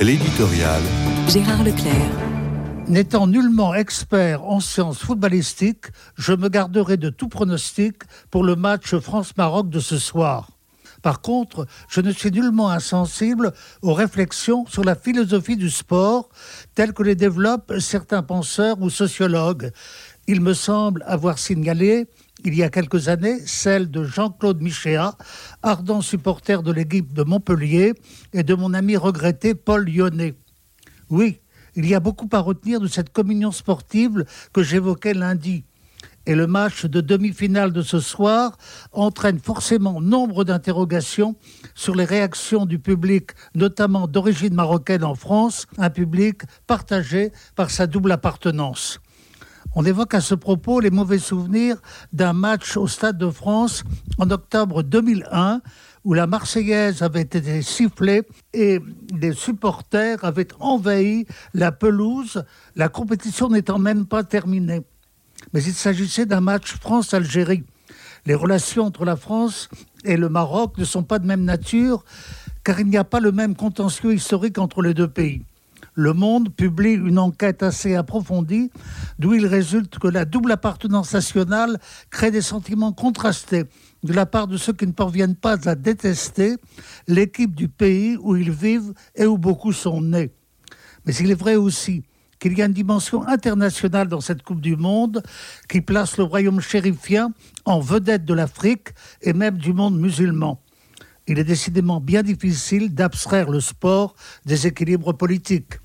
L'éditorial. Gérard Leclerc. N'étant nullement expert en sciences footballistiques, je me garderai de tout pronostic pour le match France-Maroc de ce soir. Par contre, je ne suis nullement insensible aux réflexions sur la philosophie du sport telles que les développent certains penseurs ou sociologues. Il me semble avoir signalé il y a quelques années celle de Jean-Claude Michéa, ardent supporter de l'équipe de Montpellier, et de mon ami regretté Paul Lyonnais. Oui, il y a beaucoup à retenir de cette communion sportive que j'évoquais lundi. Et le match de demi-finale de ce soir entraîne forcément nombre d'interrogations sur les réactions du public, notamment d'origine marocaine en France, un public partagé par sa double appartenance. On évoque à ce propos les mauvais souvenirs d'un match au Stade de France en octobre 2001 où la Marseillaise avait été sifflée et les supporters avaient envahi la pelouse, la compétition n'étant même pas terminée mais il s'agissait d'un match France-Algérie. Les relations entre la France et le Maroc ne sont pas de même nature, car il n'y a pas le même contentieux historique entre les deux pays. Le Monde publie une enquête assez approfondie, d'où il résulte que la double appartenance nationale crée des sentiments contrastés de la part de ceux qui ne parviennent pas à détester l'équipe du pays où ils vivent et où beaucoup sont nés. Mais il est vrai aussi qu'il y a une dimension internationale dans cette Coupe du Monde qui place le royaume chérifien en vedette de l'Afrique et même du monde musulman. Il est décidément bien difficile d'abstraire le sport des équilibres politiques.